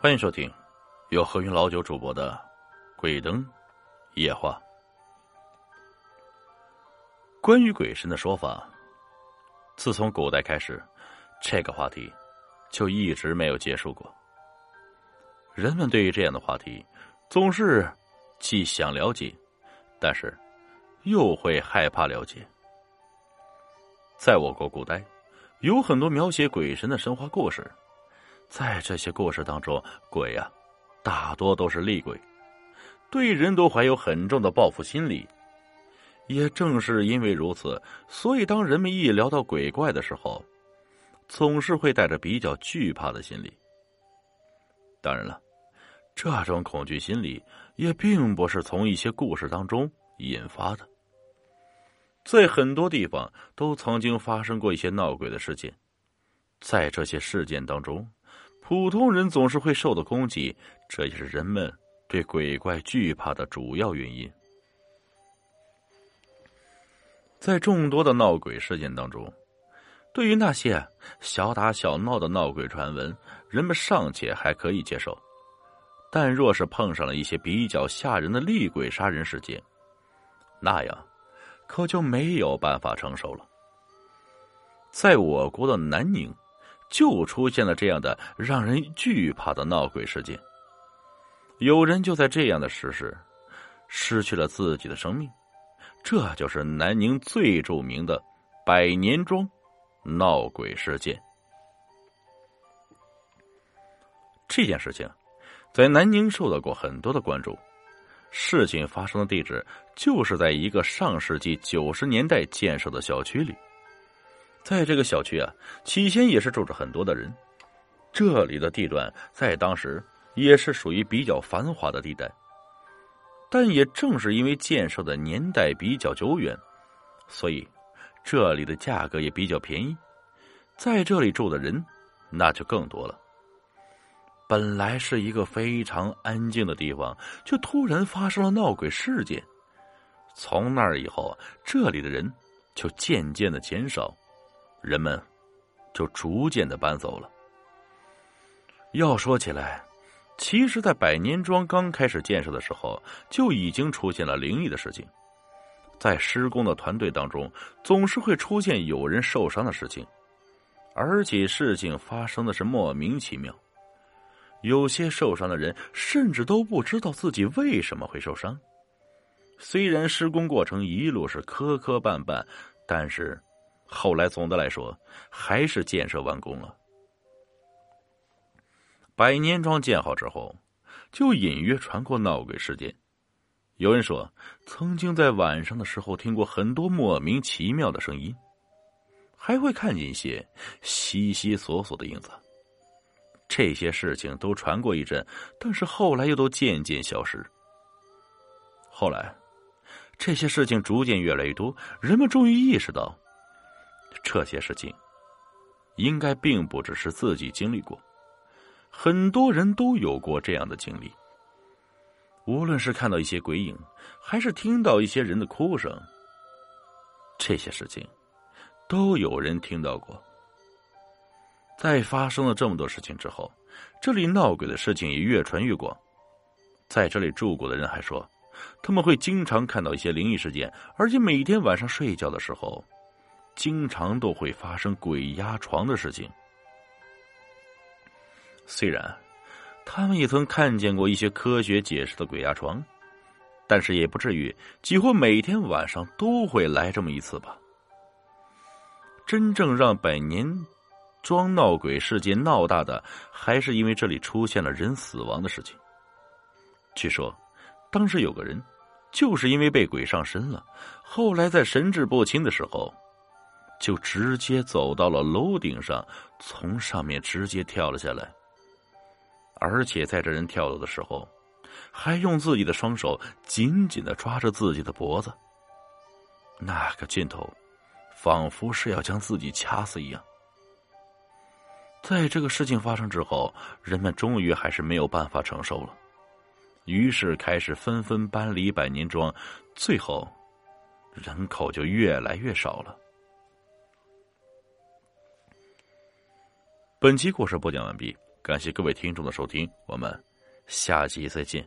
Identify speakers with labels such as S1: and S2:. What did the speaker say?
S1: 欢迎收听由何云老九主播的《鬼灯夜话》。关于鬼神的说法，自从古代开始，这个话题就一直没有结束过。人们对于这样的话题，总是既想了解，但是又会害怕了解。在我国古代，有很多描写鬼神的神话故事。在这些故事当中，鬼呀，大多都是厉鬼，对人都怀有很重的报复心理。也正是因为如此，所以当人们一聊到鬼怪的时候，总是会带着比较惧怕的心理。当然了，这种恐惧心理也并不是从一些故事当中引发的。在很多地方都曾经发生过一些闹鬼的事件，在这些事件当中。普通人总是会受到攻击，这也是人们对鬼怪惧怕的主要原因。在众多的闹鬼事件当中，对于那些小打小闹的闹鬼传闻，人们尚且还可以接受；但若是碰上了一些比较吓人的厉鬼杀人事件，那样可就没有办法承受了。在我国的南宁。就出现了这样的让人惧怕的闹鬼事件，有人就在这样的时事失去了自己的生命，这就是南宁最著名的百年庄闹鬼事件。这件事情在南宁受到过很多的关注，事情发生的地址就是在一个上世纪九十年代建设的小区里。在这个小区啊，起先也是住着很多的人。这里的地段在当时也是属于比较繁华的地带。但也正是因为建设的年代比较久远，所以这里的价格也比较便宜。在这里住的人那就更多了。本来是一个非常安静的地方，却突然发生了闹鬼事件。从那儿以后，这里的人就渐渐的减少。人们就逐渐的搬走了。要说起来，其实，在百年庄刚开始建设的时候，就已经出现了灵异的事情。在施工的团队当中，总是会出现有人受伤的事情，而且事情发生的是莫名其妙。有些受伤的人甚至都不知道自己为什么会受伤。虽然施工过程一路是磕磕绊绊，但是。后来，总的来说，还是建设完工了。百年庄建好之后，就隐约传过闹鬼事件。有人说，曾经在晚上的时候听过很多莫名其妙的声音，还会看见一些悉悉索索的影子。这些事情都传过一阵，但是后来又都渐渐消失。后来，这些事情逐渐越来越多，人们终于意识到。这些事情，应该并不只是自己经历过，很多人都有过这样的经历。无论是看到一些鬼影，还是听到一些人的哭声，这些事情，都有人听到过。在发生了这么多事情之后，这里闹鬼的事情也越传越广。在这里住过的人还说，他们会经常看到一些灵异事件，而且每天晚上睡觉的时候。经常都会发生鬼压床的事情。虽然他们也曾看见过一些科学解释的鬼压床，但是也不至于几乎每天晚上都会来这么一次吧。真正让百年庄闹鬼事件闹大的，还是因为这里出现了人死亡的事情。据说，当时有个人就是因为被鬼上身了，后来在神志不清的时候。就直接走到了楼顶上，从上面直接跳了下来。而且在这人跳楼的时候，还用自己的双手紧紧的抓着自己的脖子。那个劲头，仿佛是要将自己掐死一样。在这个事情发生之后，人们终于还是没有办法承受了，于是开始纷纷搬离百年庄，最后人口就越来越少了。本期故事播讲完毕。感谢各位听众的收听，我们下期再见。